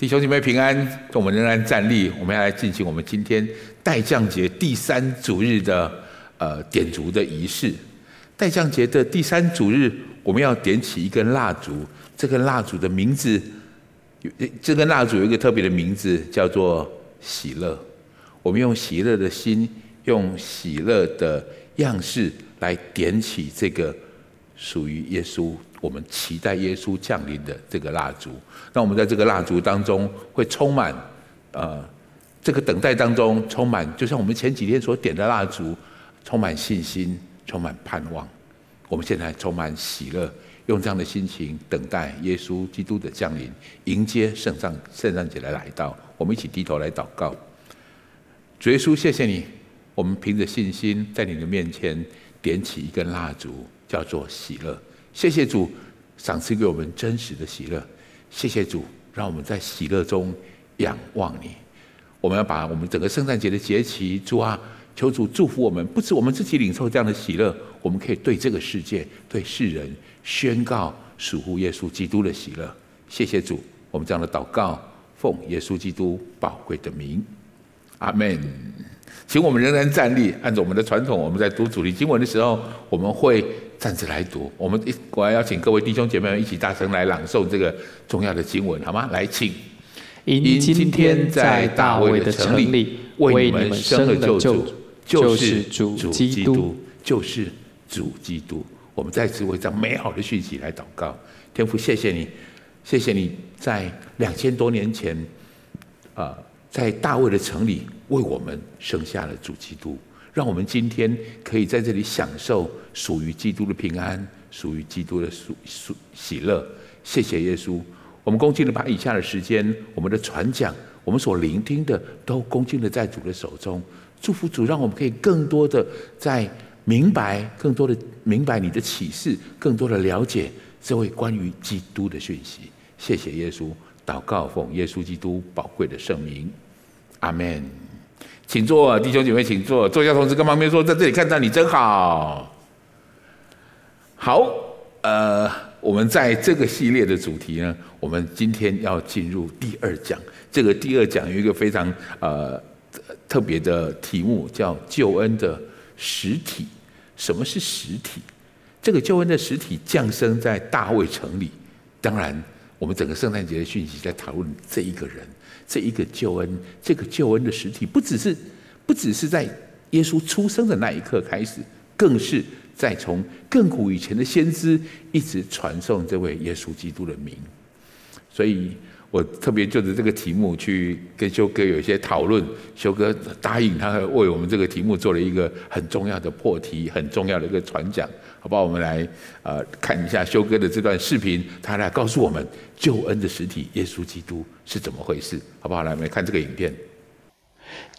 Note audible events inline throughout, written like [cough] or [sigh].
弟兄姐妹平安，我们仍然站立，我们要来进行我们今天待降节第三主日的呃点烛的仪式。待降节的第三主日，我们要点起一根蜡烛，这根蜡烛的名字，这根蜡烛有一个特别的名字，叫做喜乐。我们用喜乐的心，用喜乐的样式来点起这个属于耶稣。我们期待耶稣降临的这个蜡烛，那我们在这个蜡烛当中会充满，呃，这个等待当中充满，就像我们前几天所点的蜡烛，充满信心，充满盼望。我们现在充满喜乐，用这样的心情等待耶稣基督的降临，迎接圣诞圣诞节的来到。我们一起低头来祷告，主耶稣，谢谢你，我们凭着信心在你的面前点起一根蜡烛，叫做喜乐。谢谢主赏赐给我们真实的喜乐，谢谢主让我们在喜乐中仰望你。我们要把我们整个圣诞节的节期，主啊，求主祝福我们，不止我们自己领受这样的喜乐，我们可以对这个世界、对世人宣告属乎耶稣基督的喜乐。谢谢主，我们这样的祷告，奉耶稣基督宝贵的名，阿门。请我们仍然站立，按照我们的传统，我们在读主题经文的时候，我们会。站着来读，我们一我要邀请各位弟兄姐妹们一起大声来朗诵这个重要的经文，好吗？来，请。因今天在大卫的城里为你们生了救主，就是主基督，就是主基督。我们再次为这样美好的讯息来祷告。天父，谢谢你，谢谢你在两千多年前，啊，在大卫的城里为我们生下了主基督。让我们今天可以在这里享受属于基督的平安，属于基督的属属喜乐。谢谢耶稣，我们恭敬的把以下的时间，我们的传讲，我们所聆听的，都恭敬的在主的手中。祝福主，让我们可以更多的在明白，更多的明白你的启示，更多的了解这位关于基督的讯息。谢谢耶稣，祷告奉耶稣基督宝贵的圣名，阿门。请坐，弟兄姐妹，请坐。坐下，同时跟旁边说，在这里看到你真好。好，呃，我们在这个系列的主题呢，我们今天要进入第二讲。这个第二讲有一个非常呃特别的题目，叫救恩的实体。什么是实体？这个救恩的实体降生在大卫城里。当然，我们整个圣诞节的讯息在讨论这一个人。这一个救恩，这个救恩的实体，不只是不只是在耶稣出生的那一刻开始，更是在从亘古以前的先知一直传颂这位耶稣基督的名。所以我特别就着这个题目去跟修哥有一些讨论，修哥答应他为我们这个题目做了一个很重要的破题，很重要的一个传讲。好不好？我们来呃看一下修哥的这段视频，他来告诉我们救恩的实体耶稣基督是怎么回事，好不好？来，我们来看这个影片。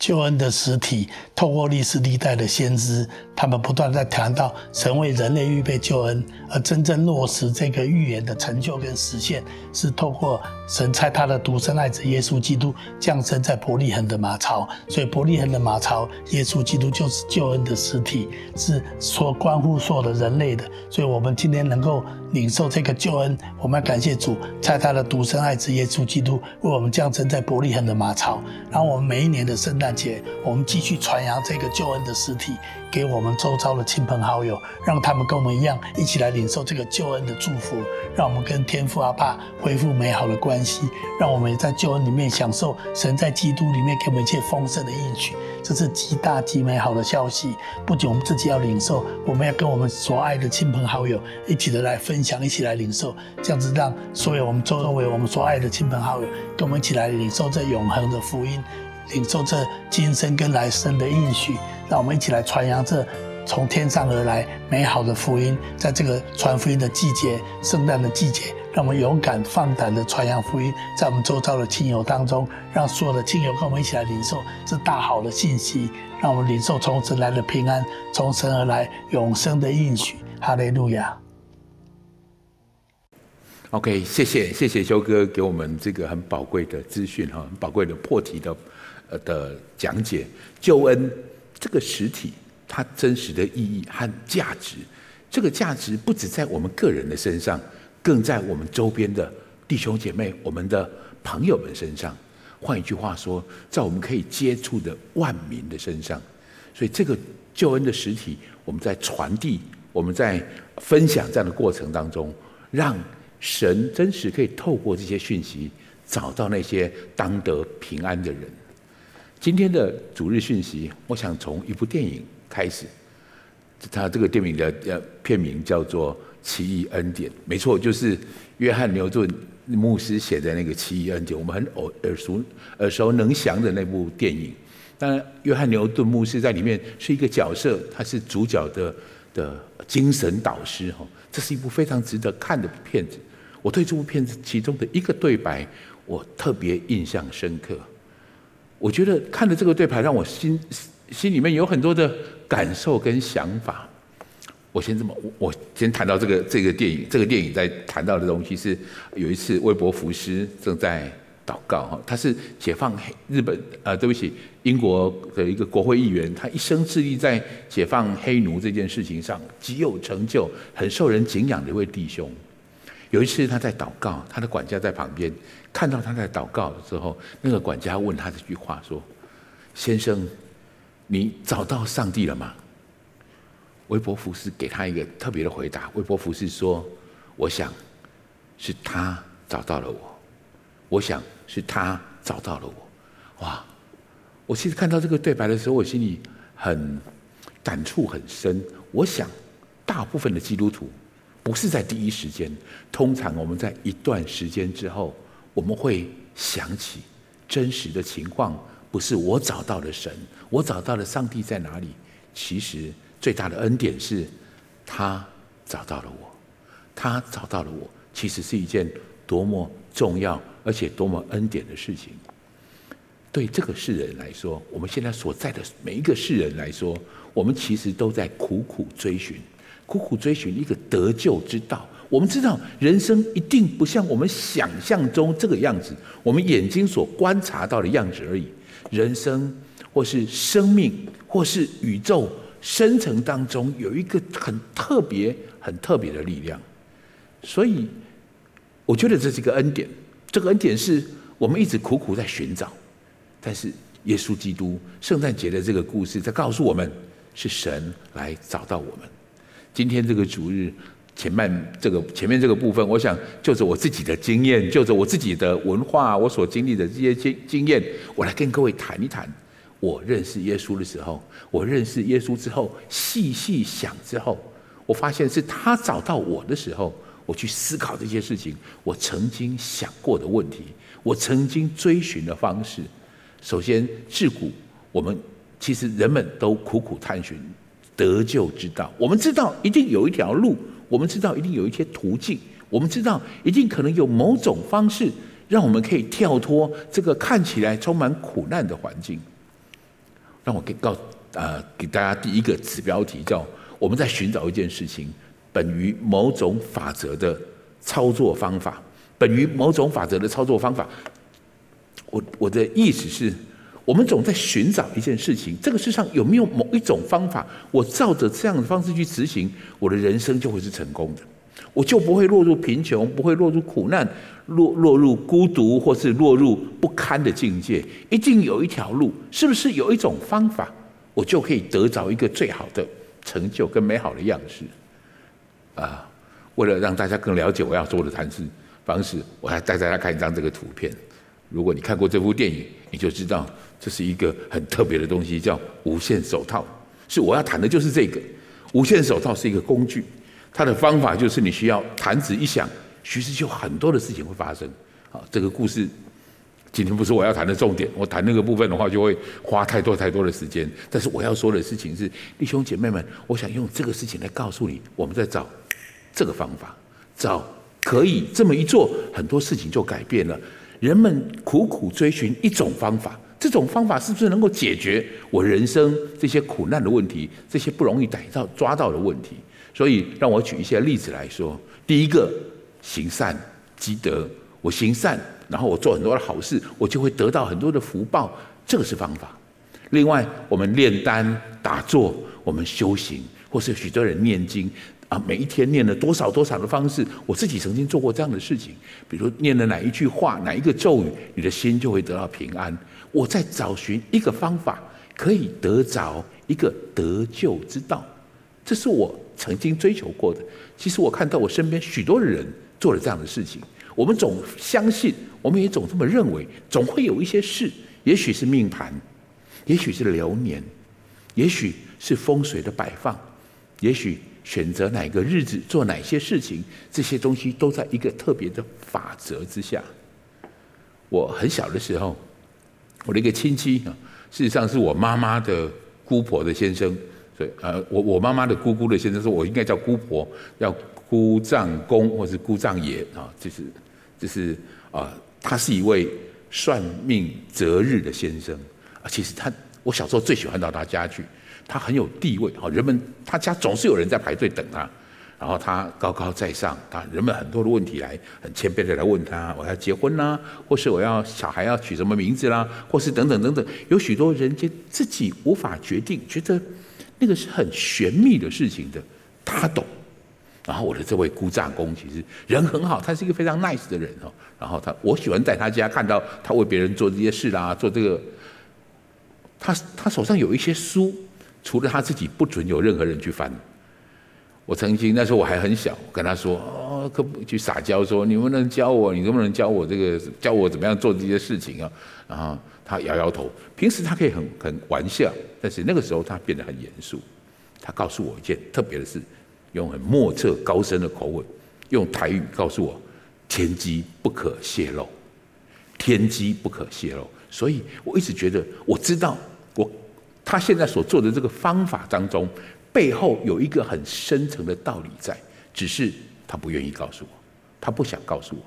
救恩的实体，透过历史历代的先知，他们不断在谈到神为人类预备救恩，而真正落实这个预言的成就跟实现，是透过神差他的独生爱子耶稣基督降生在伯利恒的马槽。所以伯利恒的马槽，耶稣基督就是救恩的实体，是所关乎所有的人类的。所以我们今天能够领受这个救恩，我们要感谢主，差他的独生爱子耶稣基督为我们降生在伯利恒的马槽。然后我们每一年的圣诞节，我们继续传扬这个救恩的实体，给我们周遭的亲朋好友，让他们跟我们一样，一起来领受这个救恩的祝福，让我们跟天父阿爸恢复美好的关系，让我们在救恩里面享受神在基督里面给我们一切丰盛的应许。这是极大极美好的消息。不仅我们自己要领受，我们要跟我们所爱的亲朋好友一起的来分享，一起来领受，这样子让所有我们周围我们所爱的亲朋好友跟我们一起来领受这永恒的福音。领受这今生跟来生的应许，让我们一起来传扬这从天上而来美好的福音。在这个传福音的季节，圣诞的季节，让我们勇敢放胆的传扬福音，在我们周遭的亲友当中，让所有的亲友跟我们一起来领受这大好的信息，让我们领受从神来的平安，从神而来永生的应许。哈利路亚。OK，谢谢谢谢修哥给我们这个很宝贵的资讯哈，很宝贵的破题的。的讲解，救恩这个实体，它真实的意义和价值，这个价值不只在我们个人的身上，更在我们周边的弟兄姐妹、我们的朋友们身上。换一句话说，在我们可以接触的万民的身上。所以，这个救恩的实体，我们在传递、我们在分享这样的过程当中，让神真实可以透过这些讯息，找到那些当得平安的人。今天的主日讯息，我想从一部电影开始。他这个电影的呃片名叫做《奇异恩典》，没错，就是约翰牛顿牧师写的那个《奇异恩典》，我们很耳耳熟耳熟能详的那部电影。当然，约翰牛顿牧师在里面是一个角色，他是主角的的精神导师哈。这是一部非常值得看的片子。我对这部片子其中的一个对白，我特别印象深刻。我觉得看了这个对白，让我心心里面有很多的感受跟想法。我先这么，我先谈到这个这个电影。这个电影在谈到的东西是，有一次威伯福斯正在。祷告哈，他是解放黑日本呃，对不起，英国的一个国会议员，他一生致力在解放黑奴这件事情上极有成就，很受人敬仰的一位弟兄。有一次他在祷告，他的管家在旁边看到他在祷告的时候，那个管家问他这句话说：“先生，你找到上帝了吗？”韦伯福斯给他一个特别的回答。韦伯福斯说：“我想是他找到了我。”我想是他找到了我，哇！我其实看到这个对白的时候，我心里很感触很深。我想，大部分的基督徒不是在第一时间，通常我们在一段时间之后，我们会想起真实的情况，不是我找到了神，我找到了上帝在哪里？其实最大的恩典是，他找到了我，他找到了我，其实是一件多么重要。而且多么恩典的事情，对这个世人来说，我们现在所在的每一个世人来说，我们其实都在苦苦追寻，苦苦追寻一个得救之道。我们知道人生一定不像我们想象中这个样子，我们眼睛所观察到的样子而已。人生或是生命或是宇宙深层当中有一个很特别、很特别的力量，所以我觉得这是一个恩典。这个恩典是我们一直苦苦在寻找，但是耶稣基督圣诞节的这个故事在告诉我们，是神来找到我们。今天这个主日前半这个前面这个部分，我想就着我自己的经验，就着我自己的文化，我所经历的这些经经验，我来跟各位谈一谈。我认识耶稣的时候，我认识耶稣之后，细细想之后，我发现是他找到我的时候。我去思考这些事情，我曾经想过的问题，我曾经追寻的方式。首先，自古我们其实人们都苦苦探寻得救之道。我们知道一定有一条路，我们知道一定有一些途径，我们知道一定可能有某种方式，让我们可以跳脱这个看起来充满苦难的环境。让我给告呃给大家第一个子标题叫我们在寻找一件事情。本于某种法则的操作方法，本于某种法则的操作方法。我我的意思是，我们总在寻找一件事情，这个世上有没有某一种方法，我照着这样的方式去执行，我的人生就会是成功的，我就不会落入贫穷，不会落入苦难，落落入孤独，或是落入不堪的境界。一定有一条路，是不是有一种方法，我就可以得着一个最好的成就跟美好的样式？啊，为了让大家更了解我要做的谈事方式，我还带大家看一张这个图片。如果你看过这部电影，你就知道这是一个很特别的东西，叫无限手套。是我要谈的就是这个无限手套是一个工具，它的方法就是你需要弹指一响，其实就很多的事情会发生。啊，这个故事今天不是我要谈的重点，我谈那个部分的话就会花太多太多的时间。但是我要说的事情是，弟兄姐妹们，我想用这个事情来告诉你，我们在找。这个方法，找可以这么一做，很多事情就改变了。人们苦苦追寻一种方法，这种方法是不是能够解决我人生这些苦难的问题，这些不容易逮到抓到的问题？所以，让我举一些例子来说。第一个，行善积德，我行善，然后我做很多的好事，我就会得到很多的福报，这个是方法。另外，我们炼丹打坐，我们修行，或是许多人念经。啊，每一天念了多少多少的方式，我自己曾经做过这样的事情。比如念了哪一句话，哪一个咒语，你的心就会得到平安。我在找寻一个方法，可以得着一个得救之道。这是我曾经追求过的。其实我看到我身边许多人做了这样的事情。我们总相信，我们也总这么认为，总会有一些事，也许是命盘，也许是流年，也许是风水的摆放，也许。选择哪个日子做哪些事情，这些东西都在一个特别的法则之下。我很小的时候，我的一个亲戚啊，事实上是我妈妈的姑婆的先生，所以呃，我我妈妈的姑姑的先生说，我应该叫姑婆，叫姑丈公或是姑丈爷啊，就是就是啊，他是一位算命择日的先生啊。其实他，我小时候最喜欢到他家去。他很有地位，好，人们他家总是有人在排队等他，然后他高高在上，他人们很多的问题来，很谦卑的来问他，我要结婚啦，或是我要小孩要取什么名字啦，或是等等等等，有许多人家自己无法决定，觉得那个是很玄秘的事情的，他懂。然后我的这位姑丈公其实人很好，他是一个非常 nice 的人哦。然后他我喜欢在他家看到他为别人做这些事啦，做这个，他他手上有一些书。除了他自己，不准有任何人去翻。我曾经那时候我还很小，跟他说：“哦，可不去撒娇说，你能不能教我？你能不能教我这个？教我怎么样做这些事情啊？”然后他摇摇头。平时他可以很很玩笑，但是那个时候他变得很严肃。他告诉我一件特别的事，用很莫测高深的口吻，用台语告诉我：“天机不可泄露，天机不可泄露。”所以我一直觉得，我知道我。他现在所做的这个方法当中，背后有一个很深层的道理在，只是他不愿意告诉我，他不想告诉我。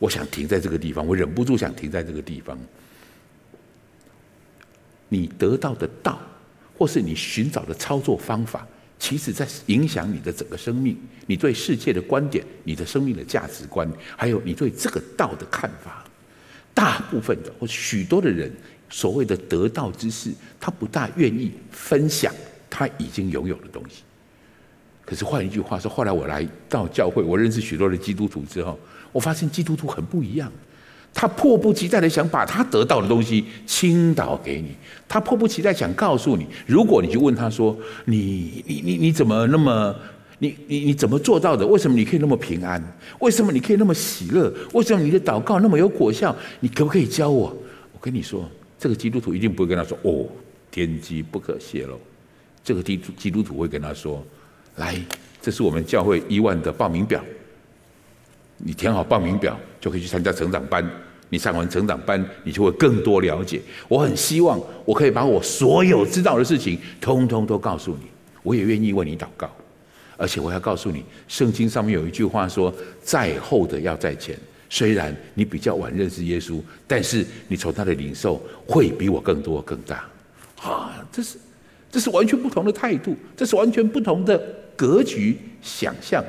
我想停在这个地方，我忍不住想停在这个地方。你得到的道，或是你寻找的操作方法，其实在影响你的整个生命，你对世界的观点，你的生命的价值观，还有你对这个道的看法。大部分的或许多的人。所谓的得道之士，他不大愿意分享他已经拥有的东西。可是换一句话说，后来我来到教会，我认识许多的基督徒之后，我发现基督徒很不一样。他迫不及待的想把他得到的东西倾倒给你，他迫不及待想告诉你，如果你去问他说：“你你你你怎么那么你你你怎么做到的？为什么你可以那么平安？为什么你可以那么喜乐？为什么你的祷告那么有果效？你可不可以教我？”我跟你说。这个基督徒一定不会跟他说：“哦，天机不可泄露。”这个基督基督徒会跟他说：“来，这是我们教会一万的报名表，你填好报名表就可以去参加成长班。你上完成长班，你就会更多了解。我很希望我可以把我所有知道的事情，通通都告诉你。我也愿意为你祷告，而且我要告诉你，圣经上面有一句话说：‘在后的要在前。’”虽然你比较晚认识耶稣，但是你从他的领受会比我更多更大，啊，这是这是完全不同的态度，这是完全不同的格局想象，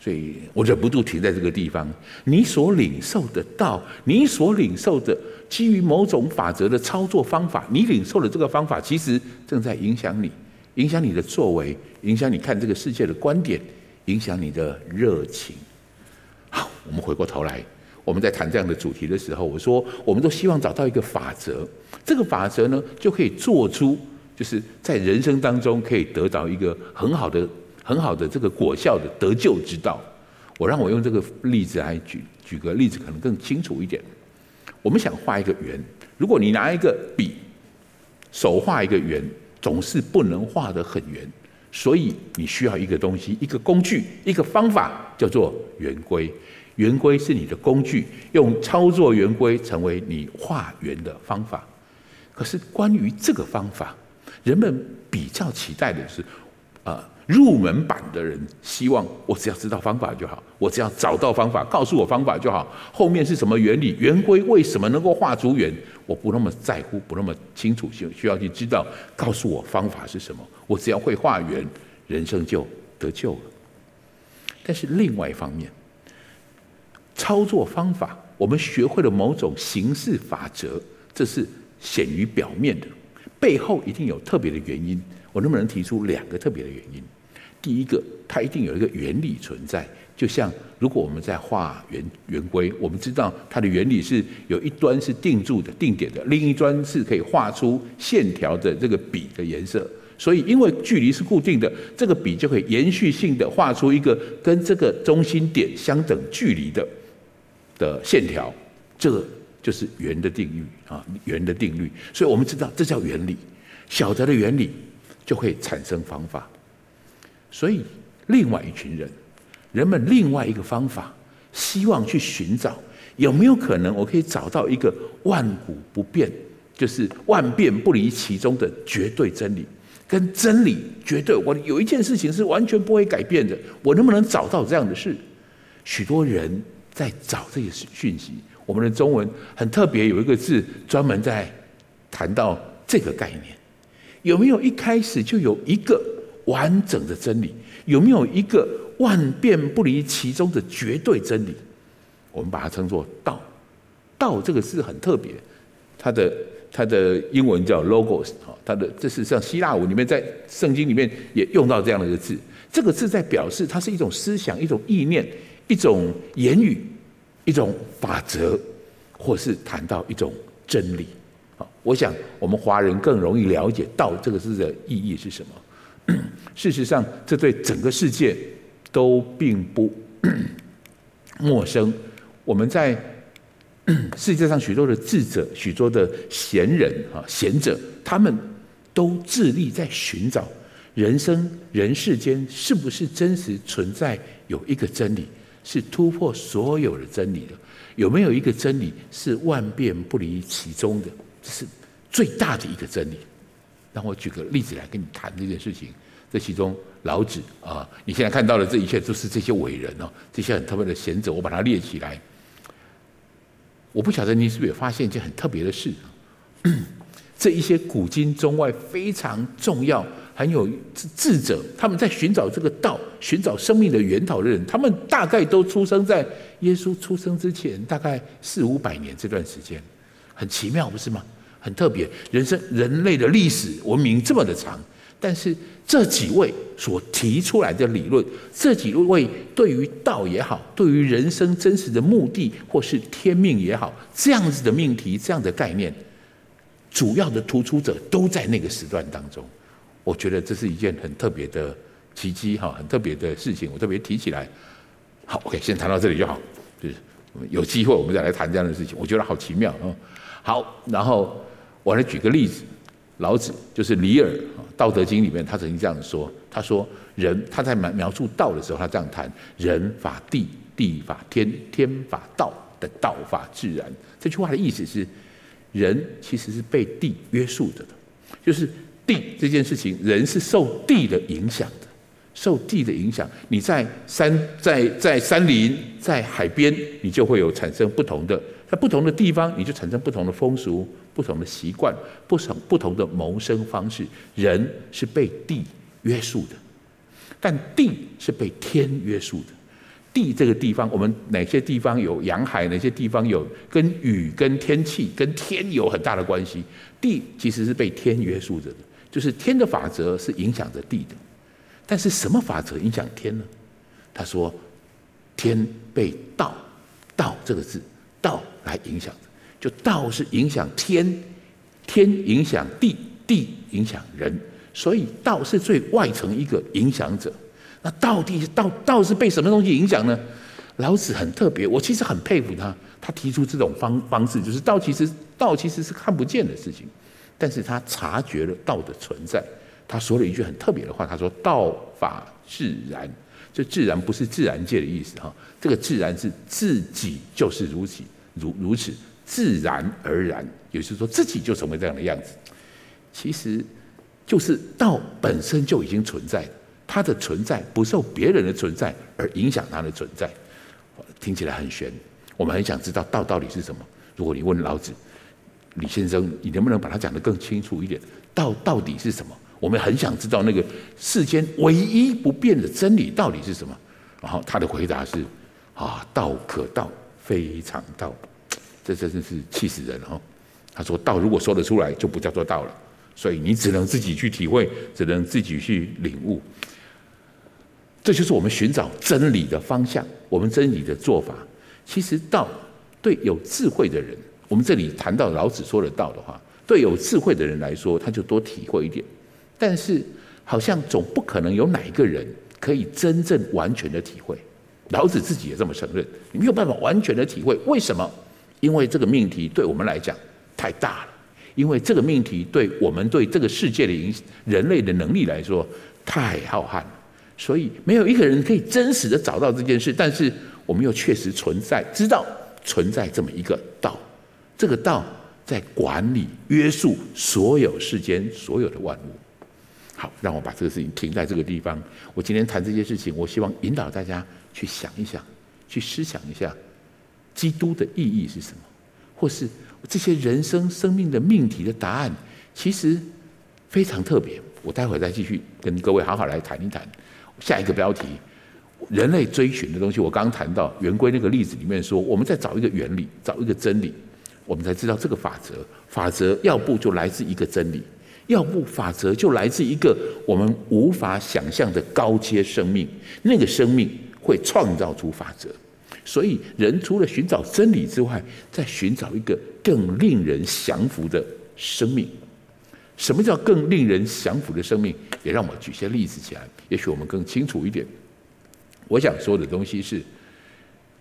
所以我忍不住停在这个地方。你所领受的道，你所领受的基于某种法则的操作方法，你领受的这个方法，其实正在影响你，影响你的作为，影响你看这个世界的观点，影响你的热情。好，我们回过头来，我们在谈这样的主题的时候，我说，我们都希望找到一个法则，这个法则呢，就可以做出，就是在人生当中可以得到一个很好的、很好的这个果效的得救之道。我让我用这个例子来举，举个例子可能更清楚一点。我们想画一个圆，如果你拿一个笔，手画一个圆，总是不能画得很圆。所以你需要一个东西，一个工具，一个方法，叫做圆规。圆规是你的工具，用操作圆规成为你画圆的方法。可是关于这个方法，人们比较期待的是，啊，入门版的人希望我只要知道方法就好，我只要找到方法，告诉我方法就好。后面是什么原理？圆规为什么能够画出圆？我不那么在乎，不那么清楚，需需要去知道。告诉我方法是什么？我只要会画圆，人生就得救了。但是另外一方面，操作方法，我们学会了某种形式法则，这是显于表面的，背后一定有特别的原因。我能不能提出两个特别的原因？第一个，它一定有一个原理存在。就像如果我们在画圆圆规，我们知道它的原理是有一端是定住的、定点的，另一端是可以画出线条的这个笔的颜色。所以因为距离是固定的，这个笔就可以延续性的画出一个跟这个中心点相等距离的的线条。这个就是圆的定律啊，圆的定律。所以我们知道这叫原理，晓得的原理就会产生方法。所以另外一群人。人们另外一个方法，希望去寻找有没有可能，我可以找到一个万古不变，就是万变不离其中的绝对真理，跟真理绝对我。有一件事情是完全不会改变的，我能不能找到这样的事？许多人在找这些讯息。我们的中文很特别，有一个字专门在谈到这个概念。有没有一开始就有一个完整的真理？有没有一个？万变不离其宗的绝对真理，我们把它称作道。道这个字很特别，它的它的英文叫 logos，它的这是像希腊文里面在圣经里面也用到这样的一个字。这个字在表示它是一种思想、一种意念、一种言语、一种法则，或是谈到一种真理。我想我们华人更容易了解“道”这个字的意义是什么。事实上，这对整个世界。都并不 [coughs] 陌生。我们在 [coughs] 世界上许多的智者、许多的贤人啊、贤者，他们都致力在寻找人生、人世间是不是真实存在有一个真理，是突破所有的真理的？有没有一个真理是万变不离其宗的？是最大的一个真理。让我举个例子来跟你谈这件事情。这其中，老子啊，你现在看到的这一切，都是这些伟人哦，这些很特别的贤者，我把它列起来。我不晓得你是不是也发现一件很特别的事，[clears throat] 这一些古今中外非常重要、很有智者，他们在寻找这个道、寻找生命的源头的人，他们大概都出生在耶稣出生之前，大概四五百年这段时间，很奇妙，不是吗？很特别，人生人类的历史文明这么的长。但是这几位所提出来的理论，这几位对于道也好，对于人生真实的目的或是天命也好，这样子的命题、这样的概念，主要的突出者都在那个时段当中。我觉得这是一件很特别的奇迹哈，很特别的事情，我特别提起来。好，OK，先谈到这里就好。就是有机会我们再来谈这样的事情，我觉得好奇妙啊。好，然后我来举个例子。老子就是李耳，《道德经》里面，他曾经这样说：“他说，人他在描描述道的时候，他这样谈：人法地，地法天，天法道的道法自然。”这句话的意思是，人其实是被地约束着的，就是地这件事情，人是受地的影响的，受地的影响。你在山在在山林，在海边，你就会有产生不同的，在不同的地方，你就产生不同的风俗。不同的习惯，不同不同的谋生方式，人是被地约束的，但地是被天约束的。地这个地方，我们哪些地方有洋海，哪些地方有跟雨、跟天气、跟天有很大的关系。地其实是被天约束着的，就是天的法则是影响着地的。但是什么法则影响天呢？他说，天被道，道这个字，道来影响的。就道是影响天，天影响地，地影响人，所以道是最外层一个影响者。那到底道道是被什么东西影响呢？老子很特别，我其实很佩服他，他提出这种方方式，就是道其实道其实是看不见的事情，但是他察觉了道的存在。他说了一句很特别的话，他说：“道法自然。”这自然不是自然界的意思哈，这个自然是自己就是如此如如此。自然而然，也就是说自己就成为这样的样子。其实，就是道本身就已经存在，它的存在不受别人的存在而影响它的存在。听起来很玄，我们很想知道道到底是什么。如果你问老子，李先生，你能不能把它讲得更清楚一点？道到底是什么？我们很想知道那个世间唯一不变的真理到底是什么。然后他的回答是：啊，道可道，非常道。这真的是气死人哦！他说：“道如果说得出来，就不叫做道了。所以你只能自己去体会，只能自己去领悟。”这就是我们寻找真理的方向，我们真理的做法。其实道对有智慧的人，我们这里谈到老子说的道的话，对有智慧的人来说，他就多体会一点。但是好像总不可能有哪一个人可以真正完全的体会。老子自己也这么承认，你没有办法完全的体会。为什么？因为这个命题对我们来讲太大了，因为这个命题对我们对这个世界的影响，人类的能力来说太浩瀚了。所以没有一个人可以真实的找到这件事，但是我们又确实存在，知道存在这么一个道，这个道在管理、约束所有世间所有的万物。好，让我把这个事情停在这个地方。我今天谈这些事情，我希望引导大家去想一想，去思想一下，基督的意义是什么，或是这些人生生命的命题的答案，其实非常特别。我待会再继续跟各位好好来谈一谈。下一个标题，人类追寻的东西。我刚谈到圆规那个例子里面说，我们在找一个原理，找一个真理，我们才知道这个法则。法则要不就来自一个真理，要不法则就来自一个我们无法想象的高阶生命。那个生命会创造出法则。所以，人除了寻找真理之外，在寻找一个更令人降服的生命。什么叫更令人降服的生命？也让我举些例子起来，也许我们更清楚一点。我想说的东西是，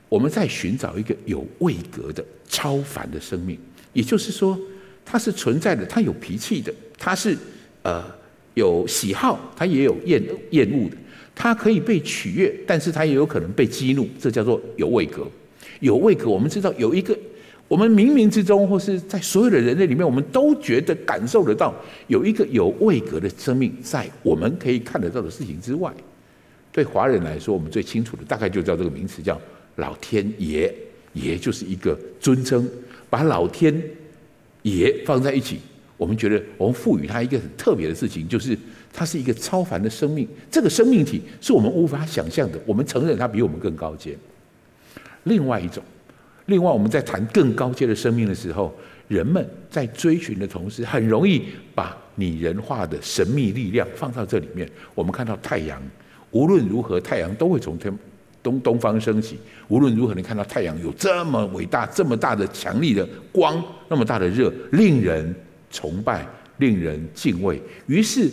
我们在寻找一个有位格的超凡的生命，也就是说，它是存在的，它有脾气的，它是呃有喜好，它也有厌厌恶的，它可以被取悦，但是它也有可能被激怒，这叫做有位格。有位格，我们知道有一个。我们冥冥之中，或是在所有的人类里面，我们都觉得感受得到有一个有位格的生命在我们可以看得到的事情之外。对华人来说，我们最清楚的大概就叫这个名词，叫老天爷。爷就是一个尊称，把老天也放在一起，我们觉得我们赋予它一个很特别的事情，就是它是一个超凡的生命。这个生命体是我们无法想象的，我们承认它比我们更高阶。另外一种。另外，我们在谈更高阶的生命的时候，人们在追寻的同时，很容易把拟人化的神秘力量放到这里面。我们看到太阳，无论如何，太阳都会从天东东方升起。无论如何，你看到太阳有这么伟大、这么大的强力的光，那么大的热，令人崇拜，令人敬畏。于是，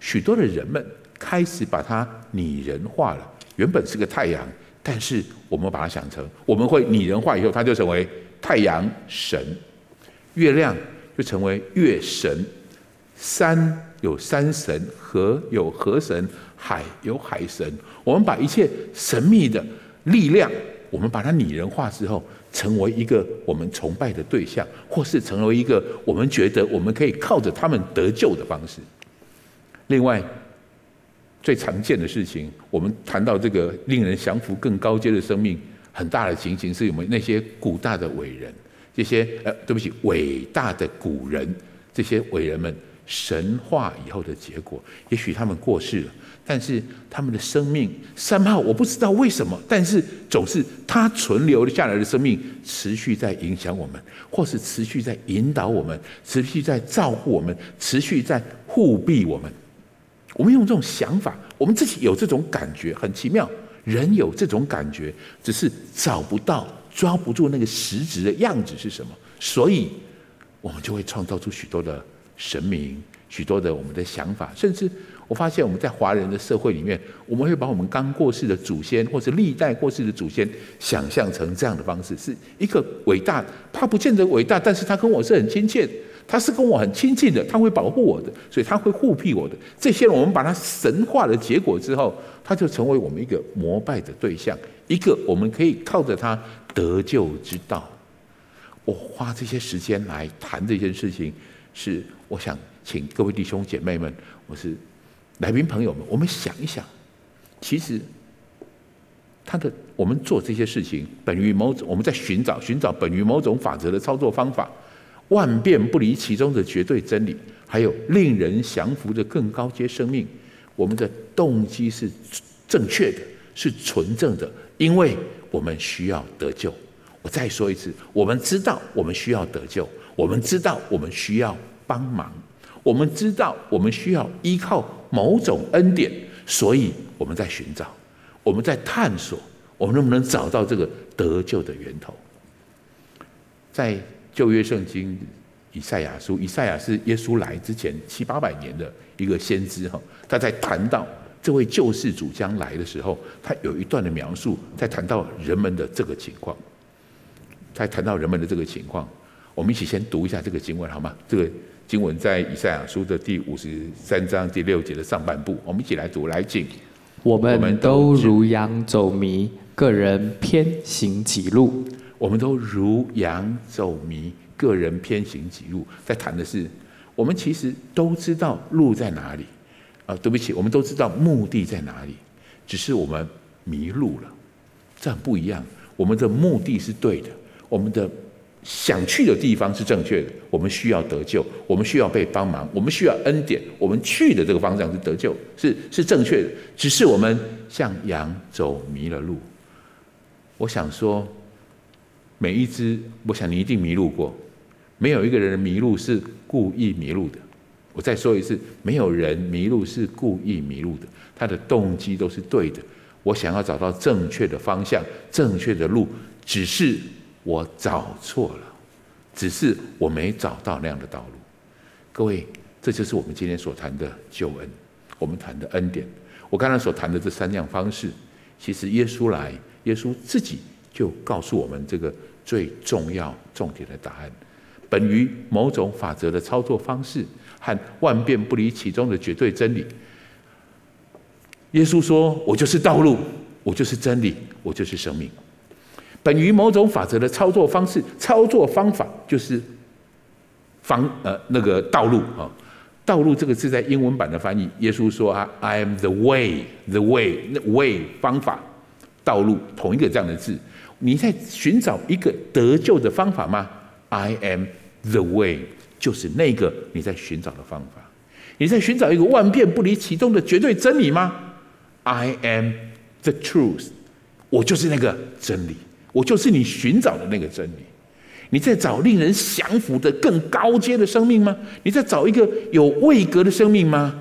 许多的人们开始把它拟人化了。原本是个太阳。但是我们把它想成，我们会拟人化以后，它就成为太阳神，月亮就成为月神，山有山神，河有河神，海有海神。我们把一切神秘的力量，我们把它拟人化之后，成为一个我们崇拜的对象，或是成为一个我们觉得我们可以靠着他们得救的方式。另外。最常见的事情，我们谈到这个令人降服更高阶的生命，很大的情形是我们那些古大的伟人，这些呃，对不起，伟大的古人，这些伟人们神化以后的结果，也许他们过世了，但是他们的生命三号我不知道为什么，但是总是他存留了下来的生命持续在影响我们，或是持续在引导我们，持续在照顾我们，持续在护庇我们。我们用这种想法，我们自己有这种感觉，很奇妙。人有这种感觉，只是找不到、抓不住那个实质的样子是什么，所以我们就会创造出许多的神明，许多的我们的想法。甚至我发现我们在华人的社会里面，我们会把我们刚过世的祖先，或者历代过世的祖先，想象成这样的方式，是一个伟大。他不见得伟大，但是他跟我是很亲切。他是跟我很亲近的，他会保护我的，所以他会护庇我的。这些，我们把它神化的结果之后，他就成为我们一个膜拜的对象，一个我们可以靠着他得救之道。我花这些时间来谈这件事情，是我想请各位弟兄姐妹们，我是来宾朋友们，我们想一想，其实他的我们做这些事情，本于某种我们在寻找寻找本于某种法则的操作方法。万变不离其中的绝对真理，还有令人降服的更高阶生命，我们的动机是正确的，是纯正的，因为我们需要得救。我再说一次，我们知道我们需要得救，我们知道我们需要帮忙，我们知道我们需要依靠某种恩典，所以我们在寻找。我们在探索，我们能不能找到这个得救的源头？在旧约圣经以赛亚书，以赛亚是耶稣来之前七八百年的一个先知哈，他在谈到这位救世主将来的时候，他有一段的描述，在谈到人们的这个情况，在谈到人们的这个情况，我们一起先读一下这个经文好吗？这个经文在以赛亚书的第五十三章第六节的上半部，我们一起来读，来请。我们都如羊走迷，个人偏行己路。我们都如羊走迷，个人偏行己路。在谈的是，我们其实都知道路在哪里。啊，对不起，我们都知道目的在哪里，只是我们迷路了。这很不一样。我们的目的是对的，我们的。想去的地方是正确的，我们需要得救，我们需要被帮忙，我们需要恩典，我们去的这个方向是得救，是是正确的。只是我们像羊走迷了路。我想说，每一只，我想你一定迷路过，没有一个人迷路是故意迷路的。我再说一次，没有人迷路是故意迷路的，他的动机都是对的。我想要找到正确的方向，正确的路，只是。我找错了，只是我没找到那样的道路。各位，这就是我们今天所谈的救恩，我们谈的恩典。我刚才所谈的这三样方式，其实耶稣来，耶稣自己就告诉我们这个最重要、重点的答案。本于某种法则的操作方式和万变不离其宗的绝对真理。耶稣说：“我就是道路，我就是真理，我就是生命。”本于某种法则的操作方式、操作方法，就是方呃那个道路啊。道路这个字在英文版的翻译，耶稣说啊，I am the way, the way, the way 方法，道路同一个这样的字。你在寻找一个得救的方法吗？I am the way，就是那个你在寻找的方法。你在寻找一个万变不离其宗的绝对真理吗？I am the truth，我就是那个真理。我就是你寻找的那个真理。你在找令人降服的更高阶的生命吗？你在找一个有位格的生命吗？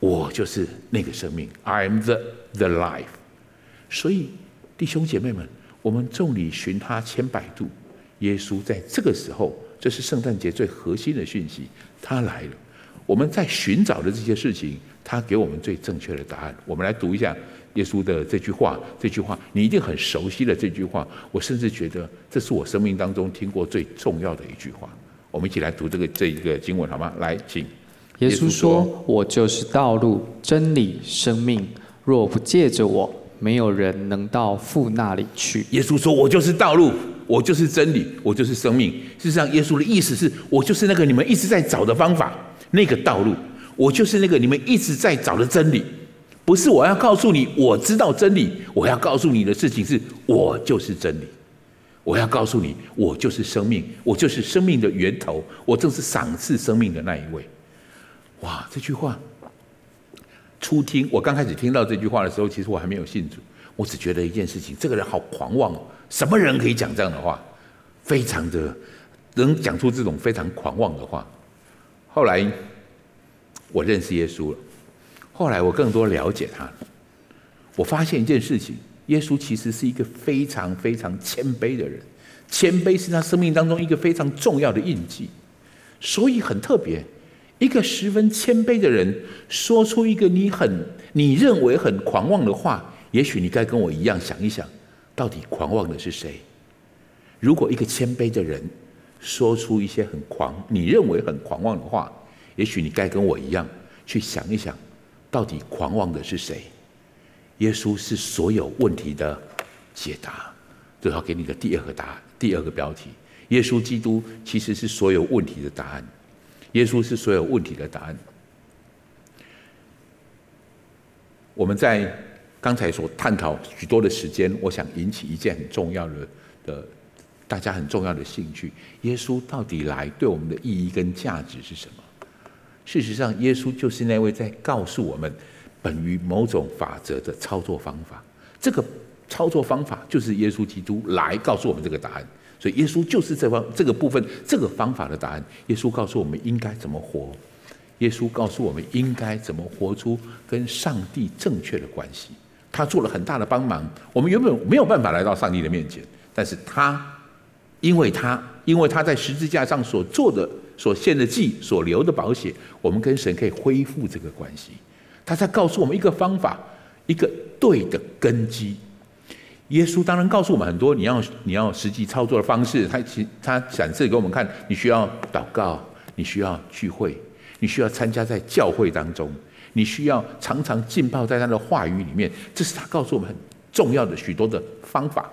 我就是那个生命。I am the the life。所以弟兄姐妹们，我们众里寻他千百度，耶稣在这个时候，这是圣诞节最核心的讯息，他来了。我们在寻找的这些事情，他给我们最正确的答案。我们来读一下。耶稣的这句话，这句话你一定很熟悉的这句话，我甚至觉得这是我生命当中听过最重要的一句话。我们一起来读这个这一个经文好吗？来，请。耶稣说：“我就是道路、真理、生命，若不借着我，没有人能到父那里去。”耶稣说：“我就是道路，我就是真理，我就是生命。”事实上，耶稣的意思是我就是那个你们一直在找的方法，那个道路，我就是那个你们一直在找的真理。不是我要告诉你，我知道真理。我要告诉你的事情是，我就是真理。我要告诉你，我就是生命，我就是生命的源头，我正是赏赐生命的那一位。哇，这句话初听，我刚开始听到这句话的时候，其实我还没有信主，我只觉得一件事情：这个人好狂妄哦！什么人可以讲这样的话？非常的能讲出这种非常狂妄的话。后来我认识耶稣了。后来我更多了解他，我发现一件事情：耶稣其实是一个非常非常谦卑的人，谦卑是他生命当中一个非常重要的印记，所以很特别。一个十分谦卑的人说出一个你很你认为很狂妄的话，也许你该跟我一样想一想，到底狂妄的是谁？如果一个谦卑的人说出一些很狂你认为很狂妄的话，也许你该跟我一样去想一想。到底狂妄的是谁？耶稣是所有问题的解答。最好给你的第二个答案，第二个标题：耶稣基督其实是所有问题的答案。耶稣是所有问题的答案。我们在刚才所探讨许多的时间，我想引起一件很重要的的大家很重要的兴趣：耶稣到底来对我们的意义跟价值是什么？事实上，耶稣就是那位在告诉我们，本于某种法则的操作方法。这个操作方法就是耶稣基督来告诉我们这个答案。所以，耶稣就是这方这个部分这个方法的答案。耶稣告诉我们应该怎么活。耶稣告诉我们应该怎么活出跟上帝正确的关系。他做了很大的帮忙。我们原本没有办法来到上帝的面前，但是他，因为他，因为他在十字架上所做的、所献的祭、所留的保险，我们跟神可以恢复这个关系。他在告诉我们一个方法，一个对的根基。耶稣当然告诉我们很多你要你要实际操作的方式，他其他展示给我们看，你需要祷告，你需要聚会，你需要参加在教会当中，你需要常常浸泡在他的话语里面，这是他告诉我们很重要的许多的方法。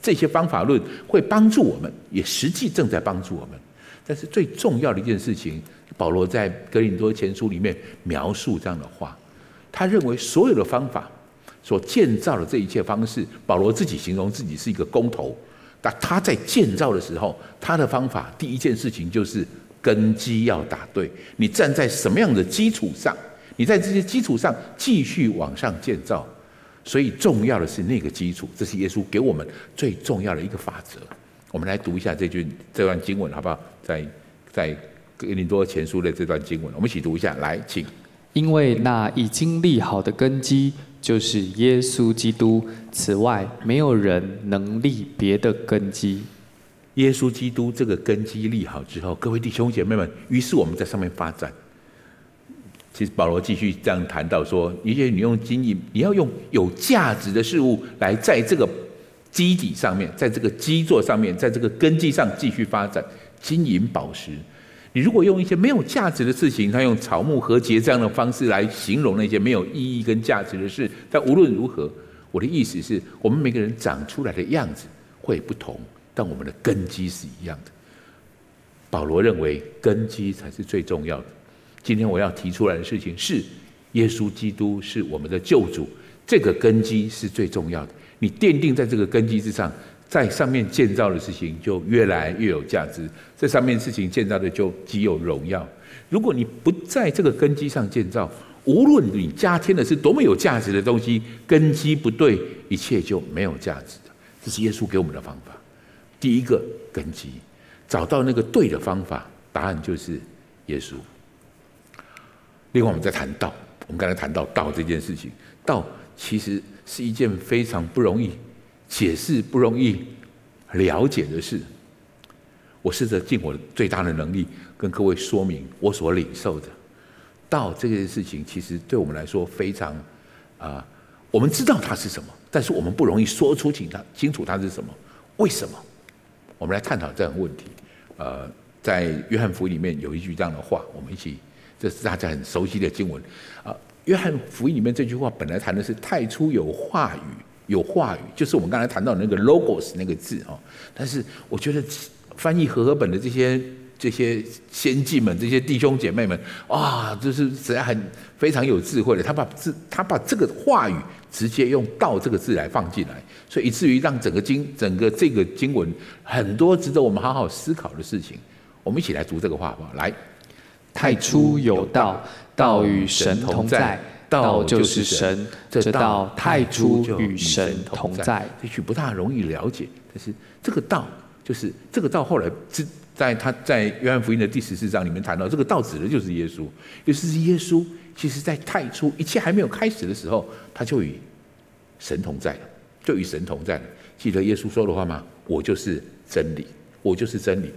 这些方法论会帮助我们，也实际正在帮助我们。但是最重要的一件事情，保罗在格林多前书里面描述这样的话，他认为所有的方法。所建造的这一切方式，保罗自己形容自己是一个工头。但他在建造的时候，他的方法第一件事情就是根基要打对。你站在什么样的基础上，你在这些基础上继续往上建造。所以重要的是那个基础，这是耶稣给我们最重要的一个法则。我们来读一下这句这段经文，好不好？在在哥林多前书的这段经文，我们一起读一下。来，请。因为那已经立好的根基。就是耶稣基督，此外没有人能立别的根基。耶稣基督这个根基立好之后，各位弟兄姐妹们，于是我们在上面发展。其实保罗继续这样谈到说，因为你用金银，你要用有价值的事物来在这个基底上面，在这个基座上面，在这个根基上继续发展，金银宝石。你如果用一些没有价值的事情，他用草木和结这样的方式来形容那些没有意义跟价值的事，但无论如何，我的意思是我们每个人长出来的样子会不同，但我们的根基是一样的。保罗认为根基才是最重要的。今天我要提出来的事情是，耶稣基督是我们的救主，这个根基是最重要的。你奠定在这个根基之上。在上面建造的事情就越来越有价值，这上面事情建造的就极有荣耀。如果你不在这个根基上建造，无论你加添的是多么有价值的东西，根基不对，一切就没有价值的。这是耶稣给我们的方法。第一个根基，找到那个对的方法，答案就是耶稣。另外，我们再谈道，我们刚才谈到道这件事情，道其实是一件非常不容易。解释不容易了解的事，我试着尽我最大的能力跟各位说明我所领受的道这件事情，其实对我们来说非常啊、我们知道它是什么，但是我们不容易说出清它清楚它是什么。为什么？我们来探讨这样的问题。呃，在约翰福音里面有一句这样的话，我们一起，这是大家很熟悉的经文啊、约翰福音里面这句话本来谈的是太初有话语。有话语，就是我们刚才谈到那个 logos 那个字哦。但是我觉得翻译和合本的这些这些先进们、这些弟兄姐妹们，哇，就是实在很非常有智慧的。他把字，他把这个话语直接用“道”这个字来放进来，所以以至于让整个经、整个这个经文很多值得我们好好思考的事情。我们一起来读这个话好不好？来，太初有道，道与神同在。道就是神，这道太初与神同在。也许不大容易了解，但是这个道就是这个道。后来在他在约翰福音的第十四章里面谈到，这个道指的就是耶稣。就是耶稣，其实在太初一切还没有开始的时候，他就与神同在了，就与神同在了。记得耶稣说的话吗？我就是真理，我就是真理。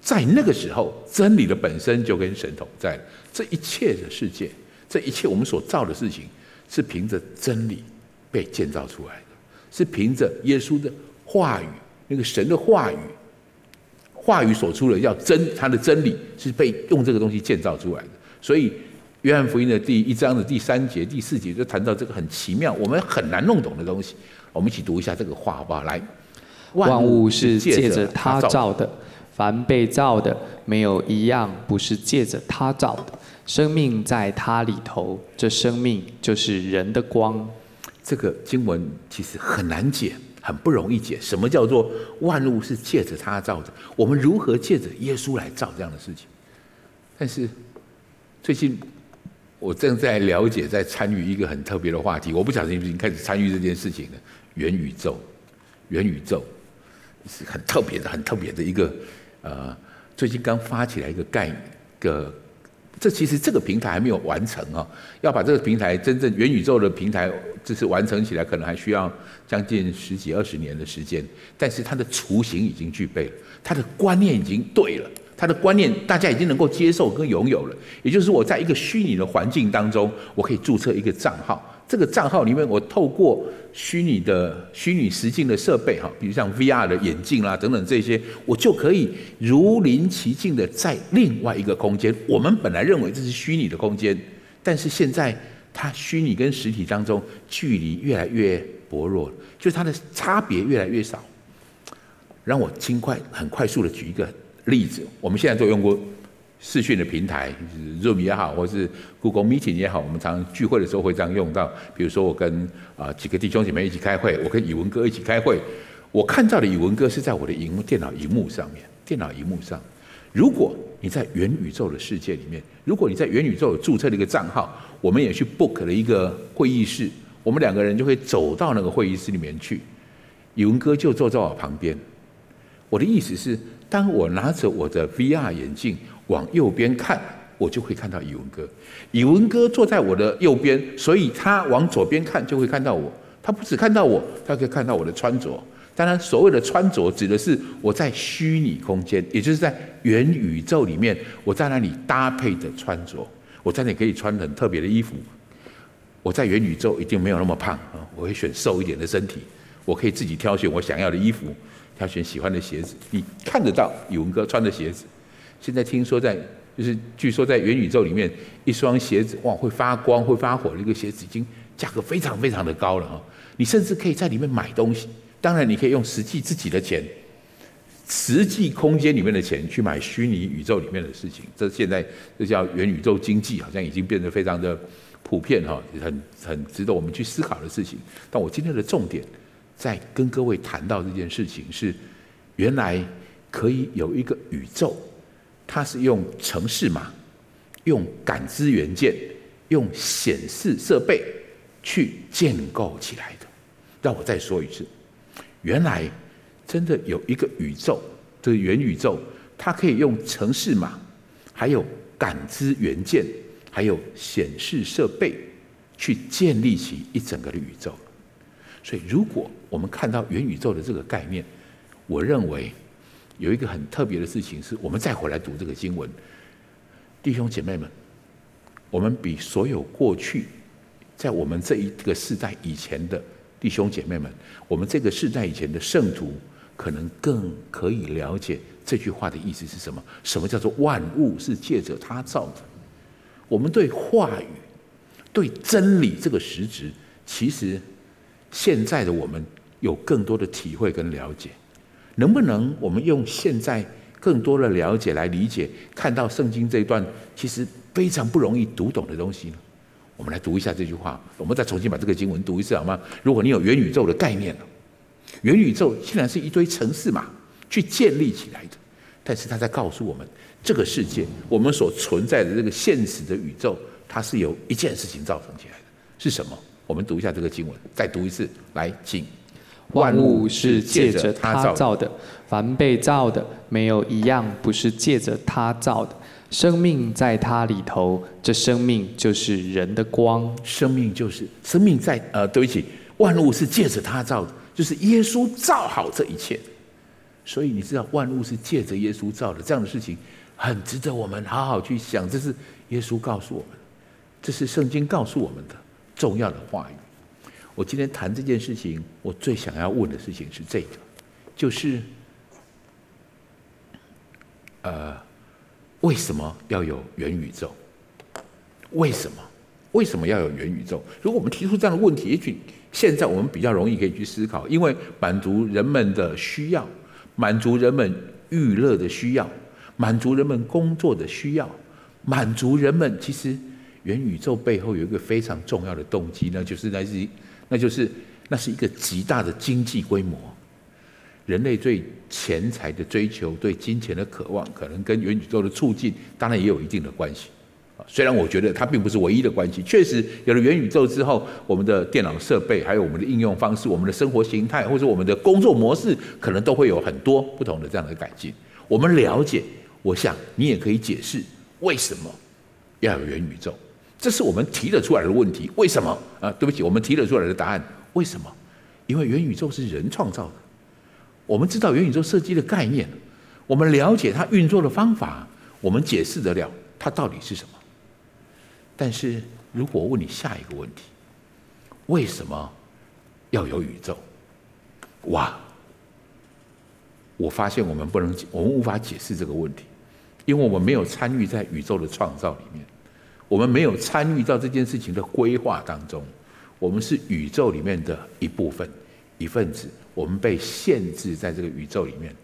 在那个时候，真理的本身就跟神同在了。这一切的世界。这一切我们所造的事情，是凭着真理被建造出来的，是凭着耶稣的话语，那个神的话语，话语所出的要真，他的真理是被用这个东西建造出来的。所以，约翰福音的第一章的第三节、第四节就谈到这个很奇妙，我们很难弄懂的东西。我们一起读一下这个话，好不好？来，万物是借着他造的，凡被造的，没有一样不是借着他造的。生命在他里头，这生命就是人的光。这个经文其实很难解，很不容易解。什么叫做万物是借着他造的？我们如何借着耶稣来造这样的事情？但是最近我正在了解，在参与一个很特别的话题。我不晓得你已经开始参与这件事情了。元宇宙，元宇宙是很特别的、很特别的一个呃，最近刚发起来一个概念个。这其实这个平台还没有完成啊，要把这个平台真正元宇宙的平台，就是完成起来，可能还需要将近十几二十年的时间。但是它的雏形已经具备了，它的观念已经对了，它的观念大家已经能够接受跟拥有了。也就是我在一个虚拟的环境当中，我可以注册一个账号。这个账号里面，我透过虚拟的虚拟实境的设备哈，比如像 VR 的眼镜啦等等这些，我就可以如临其境的在另外一个空间。我们本来认为这是虚拟的空间，但是现在它虚拟跟实体当中距离越来越薄弱，就是它的差别越来越少。让我尽快很快速的举一个例子，我们现在都用过。视讯的平台，是 Zoom 也好，或是 Google Meeting 也好，我们常常聚会的时候会这样用到。比如说，我跟啊几个弟兄姐妹一起开会，我跟宇文哥一起开会，我看到的宇文哥是在我的荧幕电脑荧幕上面，电脑荧幕上。如果你在元宇宙的世界里面，如果你在元宇宙有注册了一个账号，我们也去 book 了一个会议室，我们两个人就会走到那个会议室里面去，宇文哥就坐在我旁边。我的意思是，当我拿着我的 VR 眼镜。往右边看，我就会看到宇文哥。宇文哥坐在我的右边，所以他往左边看就会看到我。他不只看到我，他可以看到我的穿着。当然，所谓的穿着指的是我在虚拟空间，也就是在元宇宙里面，我在那里搭配的穿着。我在那里可以穿很特别的衣服。我在元宇宙一定没有那么胖啊，我会选瘦一点的身体。我可以自己挑选我想要的衣服，挑选喜欢的鞋子。你看得到宇文哥穿的鞋子。现在听说在，就是据说在元宇宙里面，一双鞋子哇会发光、会发火的一个鞋子，已经价格非常非常的高了哈。你甚至可以在里面买东西，当然你可以用实际自己的钱，实际空间里面的钱去买虚拟宇宙里面的事情。这现在这叫元宇宙经济，好像已经变得非常的普遍哈，很很值得我们去思考的事情。但我今天的重点在跟各位谈到这件事情是，原来可以有一个宇宙。它是用程式码，用感知元件，用显示设备去建构起来的。让我再说一次，原来真的有一个宇宙，这个元宇宙，它可以用程式码，还有感知元件，还有显示设备去建立起一整个的宇宙。所以，如果我们看到元宇宙的这个概念，我认为。有一个很特别的事情，是我们再回来读这个经文，弟兄姐妹们，我们比所有过去在我们这一个世代以前的弟兄姐妹们，我们这个世代以前的圣徒，可能更可以了解这句话的意思是什么？什么叫做万物是借着他造的？我们对话语、对真理这个实质，其实现在的我们有更多的体会跟了解。能不能我们用现在更多的了解来理解，看到圣经这一段其实非常不容易读懂的东西呢？我们来读一下这句话，我们再重新把这个经文读一次好吗？如果你有元宇宙的概念，元宇宙竟然是一堆城市嘛去建立起来的，但是他在告诉我们，这个世界我们所存在的这个现实的宇宙，它是由一件事情造成起来的，是什么？我们读一下这个经文，再读一次，来，请。万物是借着他造的，凡被造的，没有一样不是借着他造的。生命在他里头，这生命就是人的光。生命就是生命在呃，对不起，万物是借着他造的，就是耶稣造好这一切。所以你知道，万物是借着耶稣造的，这样的事情很值得我们好好去想。这是耶稣告诉我们，这是圣经告诉我们的重要的话语。我今天谈这件事情，我最想要问的事情是这个，就是，呃，为什么要有元宇宙？为什么？为什么要有元宇宙？如果我们提出这样的问题，也许现在我们比较容易可以去思考，因为满足人们的需要，满足人们娱乐的需要，满足人们工作的需要，满足人们其实元宇宙背后有一个非常重要的动机呢，就是来自于。那就是，那是一个极大的经济规模。人类对钱财的追求，对金钱的渴望，可能跟元宇宙的促进，当然也有一定的关系。虽然我觉得它并不是唯一的关系。确实，有了元宇宙之后，我们的电脑设备，还有我们的应用方式，我们的生活形态，或者我们的工作模式，可能都会有很多不同的这样的改进。我们了解，我想你也可以解释为什么要有元宇宙？这是我们提得出来的问题。为什么？啊，对不起，我们提得出来的答案。为什么？因为元宇宙是人创造的。我们知道元宇宙设计的概念，我们了解它运作的方法，我们解释得了它到底是什么。但是如果问你下一个问题，为什么要有宇宙？哇！我发现我们不能，我们无法解释这个问题，因为我们没有参与在宇宙的创造里面，我们没有参与到这件事情的规划当中，我们是宇宙里面的一部分、一份子，我们被限制在这个宇宙里面。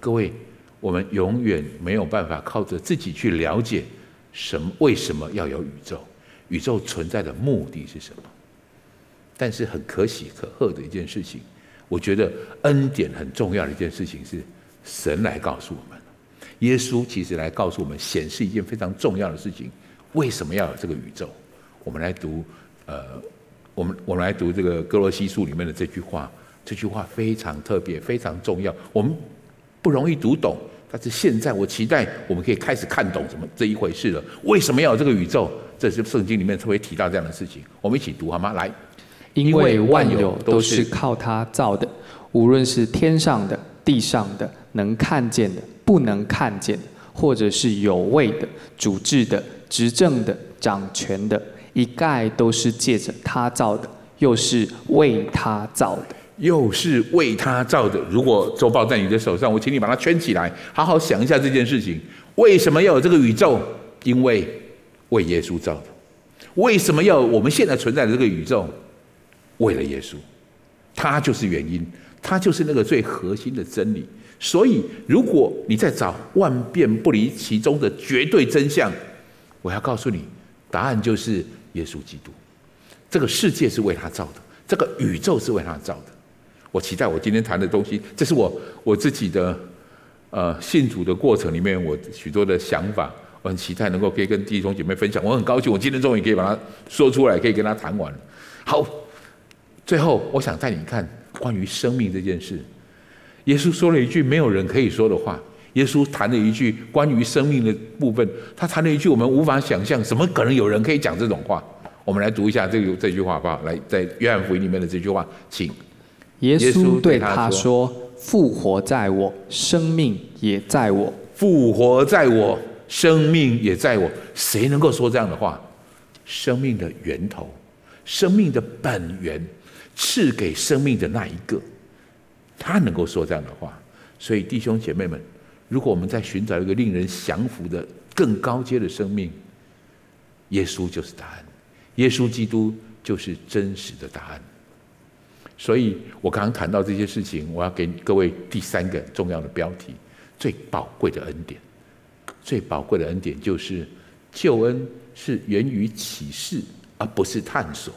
各位，我们永远没有办法靠着自己去了解什么，为什么要有宇宙，宇宙存在的目的是什么？但是很可喜可贺的一件事情。我觉得恩典很重要的一件事情是神来告诉我们，耶稣其实来告诉我们，显示一件非常重要的事情：为什么要有这个宇宙？我们来读，呃，我们我们来读这个哥罗西书里面的这句话，这句话非常特别，非常重要。我们不容易读懂，但是现在我期待我们可以开始看懂什么这一回事了。为什么要有这个宇宙？这是圣经里面特别提到这样的事情。我们一起读好吗？来。因为万有都是靠他造的，无论是天上的、地上的，能看见的、不能看见的，或者是有位的、主治的、执政的、掌权的，一概都是借着他造的，又是为他造的，又是为他造的。如果周报在你的手上，我请你把它圈起来，好好想一下这件事情：为什么要有这个宇宙？因为为耶稣造的。为什么要我们现在存在的这个宇宙？为了耶稣，他就是原因，他就是那个最核心的真理。所以，如果你在找万变不离其中的绝对真相，我要告诉你，答案就是耶稣基督。这个世界是为他造的，这个宇宙是为他造的。我期待我今天谈的东西，这是我我自己的呃信主的过程里面，我许多的想法，我很期待能够可以跟弟兄姐妹分享。我很高兴，我今天终于可以把它说出来，可以跟他谈完。好。最后，我想带你看关于生命这件事。耶稣说了一句没有人可以说的话。耶稣谈了一句关于生命的部分，他谈了一句我们无法想象，怎么可能有人可以讲这种话？我们来读一下这个这句话好不好？来，在约翰福音里面的这句话，请。耶稣对他说：“复活在我，生命也在我。复活在我，生命也在我。谁能够说这样的话？生命的源头，生命的本源。”赐给生命的那一个，他能够说这样的话。所以弟兄姐妹们，如果我们在寻找一个令人降服的更高阶的生命，耶稣就是答案，耶稣基督就是真实的答案。所以我刚刚谈到这些事情，我要给各位第三个重要的标题：最宝贵的恩典。最宝贵的恩典就是救恩是源于启示，而不是探索。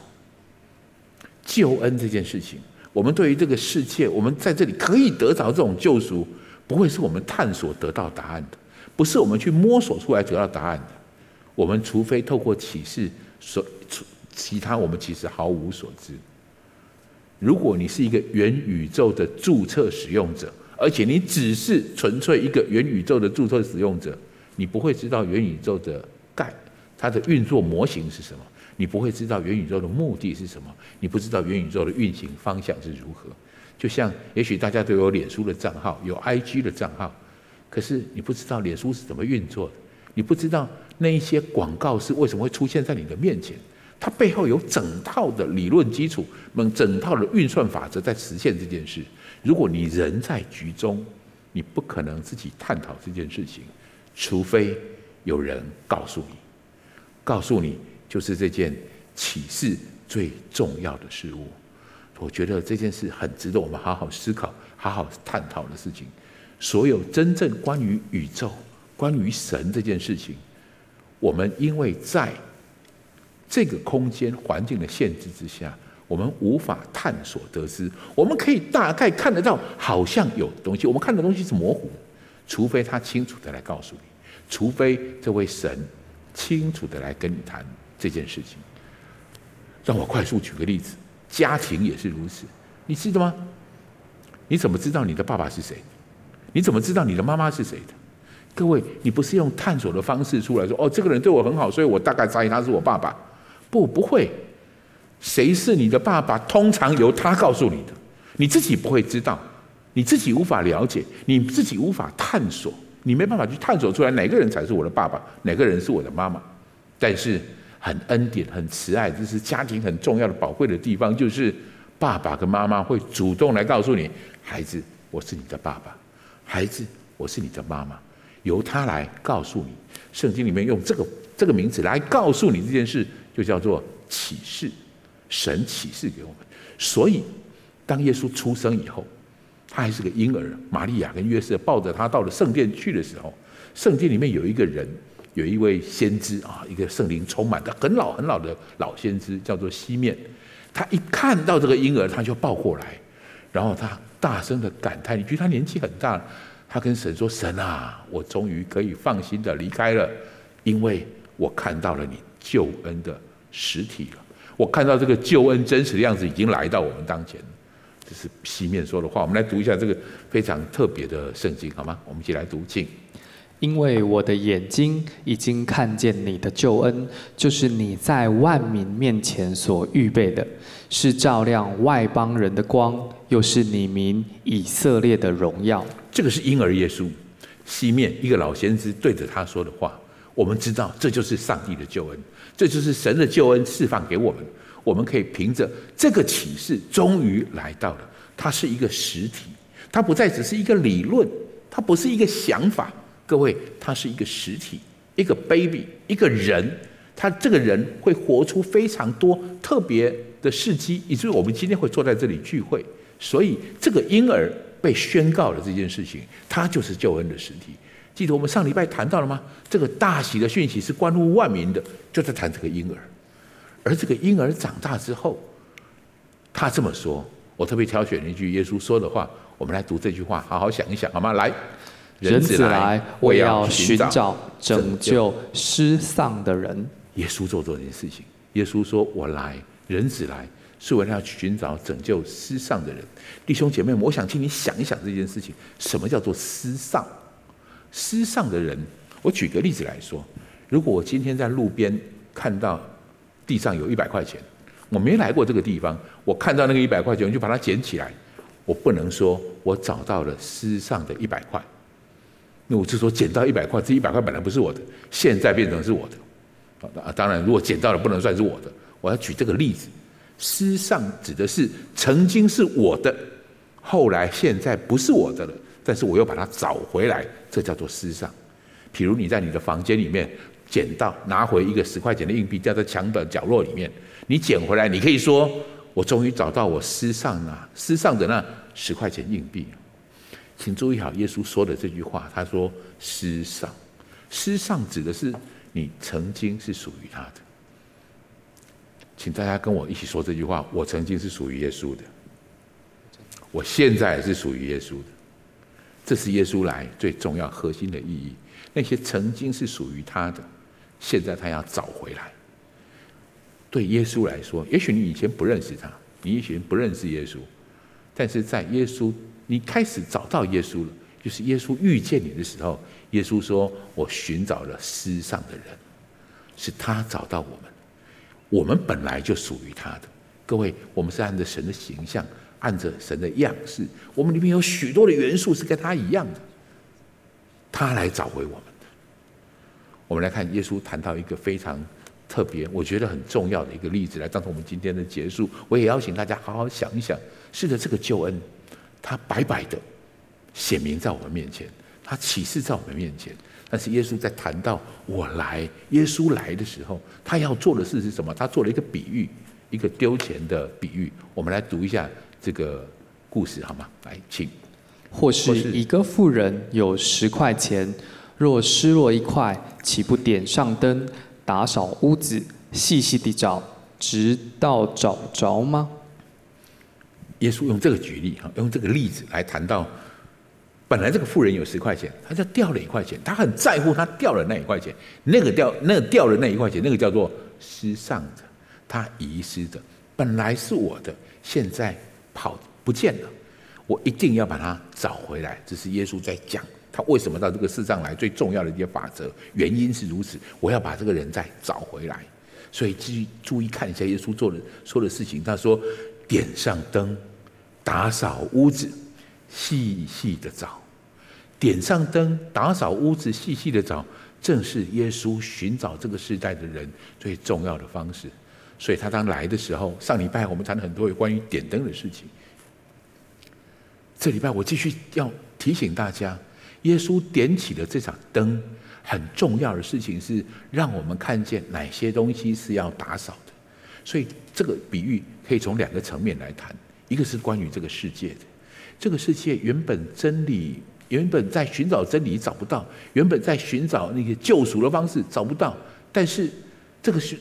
救恩这件事情，我们对于这个世界，我们在这里可以得到这种救赎，不会是我们探索得到答案的，不是我们去摸索出来得到答案的。我们除非透过启示，所其他我们其实毫无所知。如果你是一个元宇宙的注册使用者，而且你只是纯粹一个元宇宙的注册使用者，你不会知道元宇宙的概，它的运作模型是什么。你不会知道元宇宙的目的是什么，你不知道元宇宙的运行方向是如何。就像也许大家都有脸书的账号，有 IG 的账号，可是你不知道脸书是怎么运作的，你不知道那一些广告是为什么会出现在你的面前，它背后有整套的理论基础，整套的运算法则在实现这件事。如果你人在局中，你不可能自己探讨这件事情，除非有人告诉你，告诉你。就是这件启示最重要的事物，我觉得这件事很值得我们好好思考、好好探讨的事情。所有真正关于宇宙、关于神这件事情，我们因为在这个空间环境的限制之下，我们无法探索得知。我们可以大概看得到，好像有东西，我们看的东西是模糊，除非他清楚的来告诉你，除非这位神清楚的来跟你谈。这件事情，让我快速举个例子，家庭也是如此，你知道吗？你怎么知道你的爸爸是谁？你怎么知道你的妈妈是谁的？各位，你不是用探索的方式出来说，哦，这个人对我很好，所以我大概猜他是我爸爸。不，不会。谁是你的爸爸？通常由他告诉你的，你自己不会知道，你自己无法了解，你自己无法探索，你没办法去探索出来哪个人才是我的爸爸，哪个人是我的妈妈。但是很恩典、很慈爱，这是家庭很重要的宝贵的地方，就是爸爸跟妈妈会主动来告诉你，孩子，我是你的爸爸，孩子，我是你的妈妈，由他来告诉你。圣经里面用这个这个名字来告诉你这件事，就叫做启示。神启示给我们，所以当耶稣出生以后，他还是个婴儿。玛利亚跟约瑟抱着他到了圣殿去的时候，圣经里面有一个人，有一位先知啊，一个圣灵充满的很老很老的老先知，叫做西面。他一看到这个婴儿，他就抱过来，然后他大声的感叹：“你觉得他年纪很大？”他跟神说：“神啊，我终于可以放心的离开了，因为我看到了你救恩的实体了。”我看到这个救恩真实的样子已经来到我们当前，这是西面说的话。我们来读一下这个非常特别的圣经，好吗？我们一起来读，经。因为我的眼睛已经看见你的救恩，就是你在万民面前所预备的，是照亮外邦人的光，又是你民以色列的荣耀。这个是婴儿耶稣，西面一个老先知对着他说的话。我们知道，这就是上帝的救恩。这就是神的救恩释放给我们，我们可以凭着这个启示，终于来到了。它是一个实体，它不再只是一个理论，它不是一个想法。各位，它是一个实体，一个 baby，一个人。他这个人会活出非常多特别的事迹，以至于我们今天会坐在这里聚会。所以，这个婴儿被宣告了这件事情，他就是救恩的实体。记得我们上礼拜谈到了吗？这个大喜的讯息是关乎万民的，就在谈这个婴儿。而这个婴儿长大之后，他这么说，我特别挑选了一句耶稣说的话，我们来读这句话，好好想一想，好吗？来，人子来，我要寻找拯救失丧的人。耶稣做这件事情，耶稣说：“我来，人子来，是为了要寻找拯救失丧的人。”弟兄姐妹们，我想请你想一想这件事情，什么叫做失丧？失丧的人，我举个例子来说，如果我今天在路边看到地上有一百块钱，我没来过这个地方，我看到那个一百块钱，我就把它捡起来，我不能说我找到了失丧的一百块，那我就说捡到一百块，这一百块本来不是我的，现在变成是我的，啊，当然如果捡到了不能算是我的，我要举这个例子，失上指的是曾经是我的，后来现在不是我的了。但是我又把它找回来，这叫做失上。譬如你在你的房间里面捡到拿回一个十块钱的硬币，掉在墙的角落里面，你捡回来，你可以说：“我终于找到我失上了，失上的那十块钱硬币。”请注意好，耶稣说的这句话，他说“失丧”，失丧指的是你曾经是属于他的。请大家跟我一起说这句话：“我曾经是属于耶稣的，我现在也是属于耶稣的。”这是耶稣来最重要核心的意义。那些曾经是属于他的，现在他要找回来。对耶稣来说，也许你以前不认识他，你以前不认识耶稣，但是在耶稣，你开始找到耶稣了，就是耶稣遇见你的时候，耶稣说：“我寻找了失丧的人，是他找到我们。我们本来就属于他的。各位，我们是按着神的形象。”按着神的样式，我们里面有许多的元素是跟他一样的，他来找回我们的。我们来看耶稣谈到一个非常特别，我觉得很重要的一个例子，来当成我们今天的结束。我也邀请大家好好想一想，是的，这个救恩，他白白的显明在我们面前，他启示在我们面前。但是耶稣在谈到我来，耶稣来的时候，他要做的事是什么？他做了一个比喻，一个丢钱的比喻。我们来读一下。这个故事好吗？来，请。或是一个富人有十块钱，若失落一块，岂不点上灯，打扫屋子，细细地找，直到找着吗？耶稣用这个举例哈，用这个例子来谈到，本来这个富人有十块钱，他就掉了一块钱，他很在乎他掉了那一块钱，那个掉那个掉了那一块钱，那个叫做失丧的，他遗失的，本来是我的，现在。跑不见了，我一定要把它找回来。这是耶稣在讲他为什么到这个世上来？最重要的一些法则，原因是如此。我要把这个人再找回来。所以，继续注意看一下耶稣做的说的事情。他说：“点上灯，打扫屋子，细细的找。点上灯，打扫屋子，细细的找，正是耶稣寻找这个时代的人最重要的方式。所以他当来的时候，上礼拜我们谈了很多有关于点灯的事情。这礼拜我继续要提醒大家，耶稣点起的这盏灯。”很重要的事情是让我们看见哪些东西是要打扫的，所以这个比喻可以从两个层面来谈。一个是关于这个世界的，这个世界原本真理原本在寻找真理找不到，原本在寻找那个救赎的方式找不到，但是这个世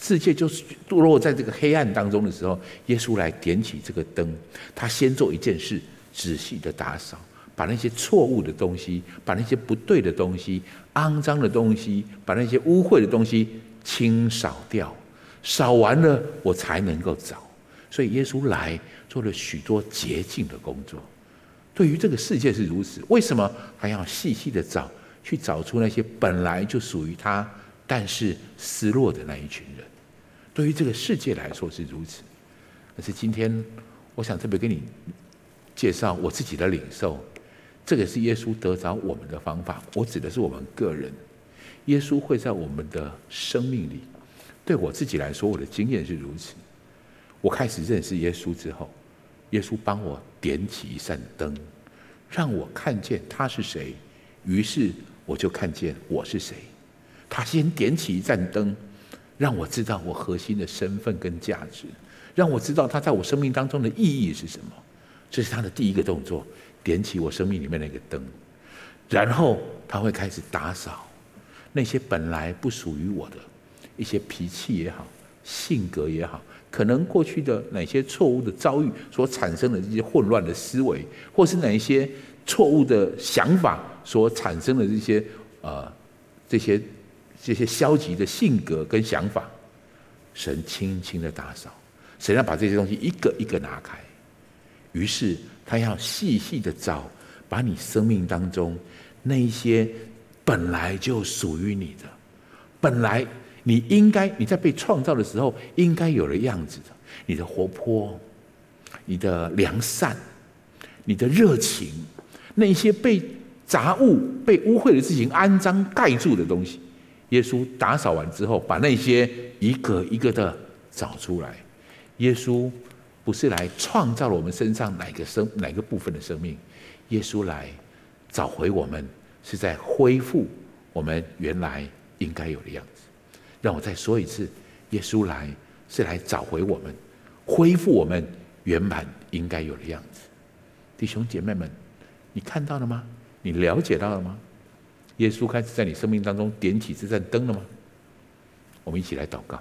世界就是堕落在这个黑暗当中的时候，耶稣来点起这个灯，他先做一件事，仔细的打扫。把那些错误的东西，把那些不对的东西、肮脏的东西，把那些污秽的东西清扫掉，扫完了，我才能够找。所以耶稣来做了许多洁净的工作。对于这个世界是如此，为什么还要细细的找，去找出那些本来就属于他，但是失落的那一群人？对于这个世界来说是如此。可是今天，我想特别跟你介绍我自己的领受。这个是耶稣得着我们的方法，我指的是我们个人。耶稣会在我们的生命里，对我自己来说，我的经验是如此。我开始认识耶稣之后，耶稣帮我点起一盏灯，让我看见他是谁，于是我就看见我是谁。他先点起一盏灯，让我知道我核心的身份跟价值，让我知道他在我生命当中的意义是什么。这是他的第一个动作。点起我生命里面那个灯，然后他会开始打扫那些本来不属于我的一些脾气也好、性格也好，可能过去的哪些错误的遭遇所产生的这些混乱的思维，或是哪一些错误的想法所产生的这些呃这些这些消极的性格跟想法，神轻轻的打扫，神要把这些东西一个一个拿开，于是。他要细细的找，把你生命当中那一些本来就属于你的，本来你应该你在被创造的时候应该有的样子的，你的活泼，你的良善，你的热情，那些被杂物、被污秽的事情肮脏盖住的东西，耶稣打扫完之后，把那些一个一个的找出来，耶稣。不是来创造了我们身上哪个生哪个部分的生命，耶稣来找回我们，是在恢复我们原来应该有的样子。让我再说一次，耶稣来是来找回我们，恢复我们原本应该有的样子。弟兄姐妹们，你看到了吗？你了解到了吗？耶稣开始在你生命当中点起这盏灯了吗？我们一起来祷告。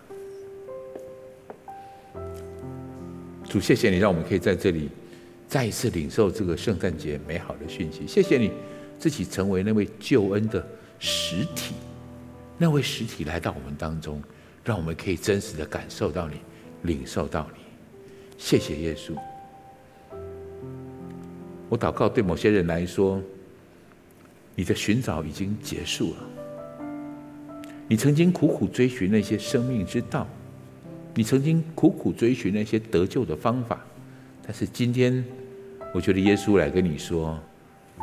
主，谢谢你，让我们可以在这里再一次领受这个圣诞节美好的讯息。谢谢你自己成为那位救恩的实体，那位实体来到我们当中，让我们可以真实的感受到你，领受到你。谢谢耶稣。我祷告，对某些人来说，你的寻找已经结束了。你曾经苦苦追寻那些生命之道。你曾经苦苦追寻那些得救的方法，但是今天，我觉得耶稣来跟你说：“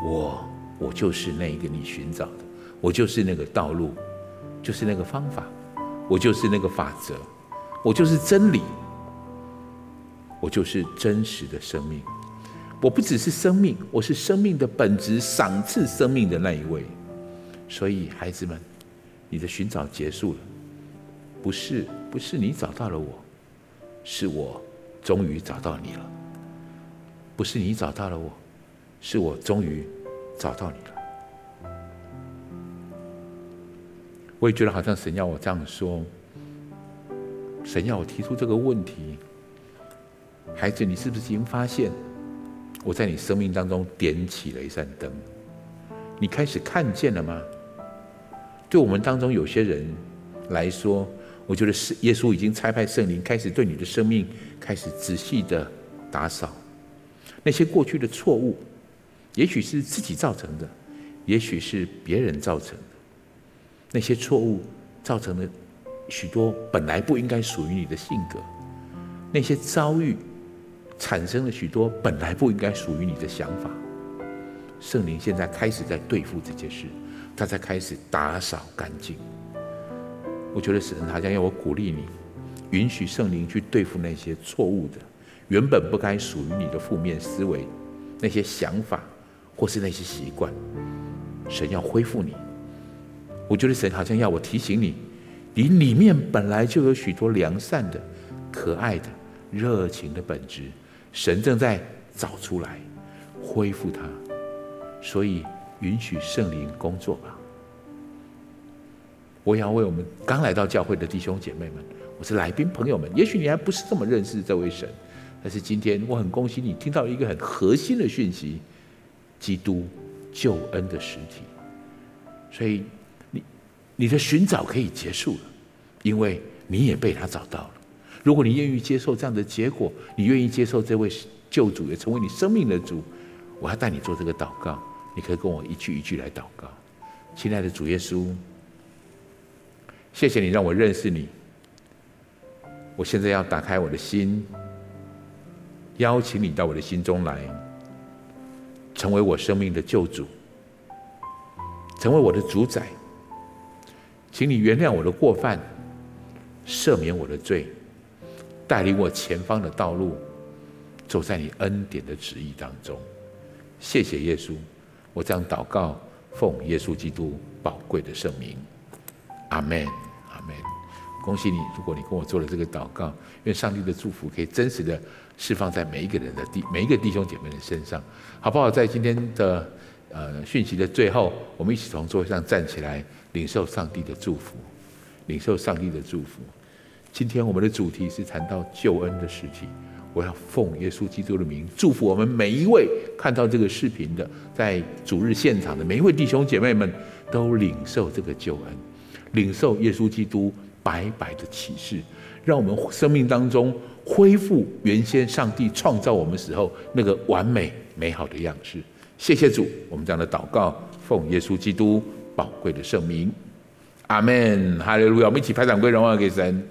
我，我就是那一个你寻找的，我就是那个道路，就是那个方法，我就是那个法则，我就是真理，我就是真实的生命。我不只是生命，我是生命的本质，赏赐生命的那一位。所以，孩子们，你的寻找结束了。”不是，不是你找到了我，是我终于找到你了。不是你找到了我，是我终于找到你了。我也觉得好像神要我这样说，神要我提出这个问题：孩子，你是不是已经发现我在你生命当中点起了一盏灯？你开始看见了吗？对我们当中有些人来说，我觉得是耶稣已经差派圣灵开始对你的生命开始仔细的打扫，那些过去的错误，也许是自己造成的，也许是别人造成，那些错误造成了许多本来不应该属于你的性格，那些遭遇产生了许多本来不应该属于你的想法。圣灵现在开始在对付这件事，他在开始打扫干净。我觉得神好像要我鼓励你，允许圣灵去对付那些错误的、原本不该属于你的负面思维、那些想法或是那些习惯。神要恢复你，我觉得神好像要我提醒你，你里面本来就有许多良善的、可爱的、热情的本质，神正在找出来，恢复它。所以允许圣灵工作吧。我也要为我们刚来到教会的弟兄姐妹们，我是来宾朋友们，也许你还不是这么认识这位神，但是今天我很恭喜你听到一个很核心的讯息：基督。救恩的实体，所以你的寻找可以结束了，因为你也被他找到了。如果你愿意接受这样的结果，你愿意接受这位救主也成为你生命的主，我要带你做这个祷告。你可以跟我一句一句来祷告。亲爱的主耶稣，谢谢你让我认识你。我现在要打开我的心，邀请你到我的心中来。成为我生命的救主，成为我的主宰，请你原谅我的过犯，赦免我的罪，带领我前方的道路，走在你恩典的旨意当中。谢谢耶稣，我这样祷告，奉耶稣基督宝贵的圣名，阿门，阿门。恭喜你，如果你跟我做了这个祷告，愿上帝的祝福可以真实的。释放在每一个人的弟每一个弟兄姐妹的身上，好不好？在今天的呃讯息的最后，我们一起从座位上站起来，领受上帝的祝福，领受上帝的祝福。今天我们的主题是谈到救恩的实体，我要奉耶稣基督的名祝福我们每一位看到这个视频的，在主日现场的每一位弟兄姐妹们，都领受这个救恩，领受耶稣基督白白的启示，让我们生命当中。恢复原先上帝创造我们时候那个完美美好的样式。谢谢主，我们这样的祷告，奉耶稣基督宝贵的圣名，阿门，哈利路亚！我们一起拍掌归荣耀给神。